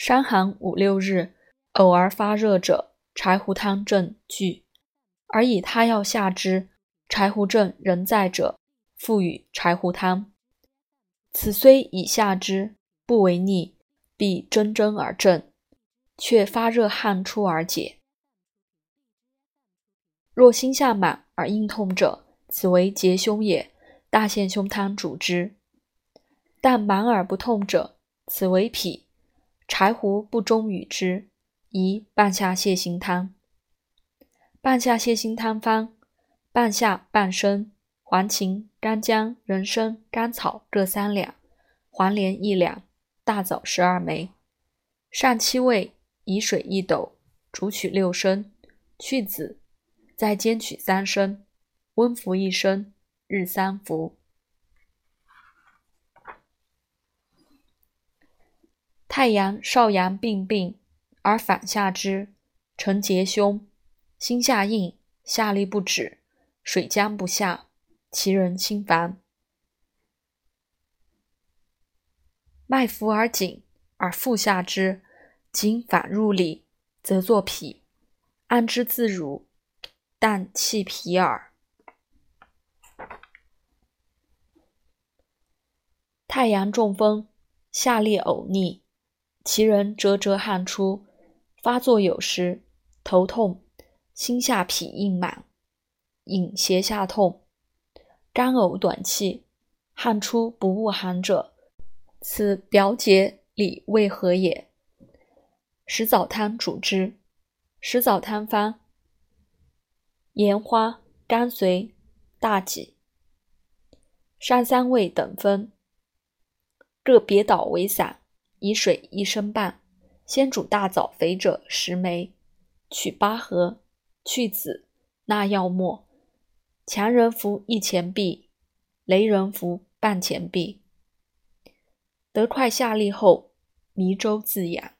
伤寒五六日，偶而发热者，柴胡汤症具；而以他药下之，柴胡症仍在者，复与柴胡汤。此虽以下之，不为逆，必蒸蒸而振，却发热汗出而解。若心下满而硬痛者，此为结胸也，大陷胸汤主之。但满而不痛者，此为脾。柴胡不中与之，宜半夏泻心汤。半夏泻心汤方：半夏、半升、黄芩、干姜、人参、甘草各三两，黄连一两，大枣十二枚。上七味，以水一斗，煮取六升，去籽，再煎取三升，温服一升，日三服。太阳、少阳并病，而反下之，成结胸，心下硬，下利不止，水浆不下，其人心烦。脉浮而紧，而腹下之，紧反入里，则作痞，按之自如，但气疲耳。太阳中风，下列呕逆。其人折折汗出，发作有时，头痛，心下痞硬满，引胁下痛，干呕短气，汗出不恶寒者，此表解里为何也？石枣汤主之。石枣汤方：盐花、甘遂、大戟、山三味等分，各别捣为散。以水一升半，先煮大枣肥者十枚，取八合，去籽，纳药末。强人服一钱币，雷人服半钱币。得快下利后，迷周自养。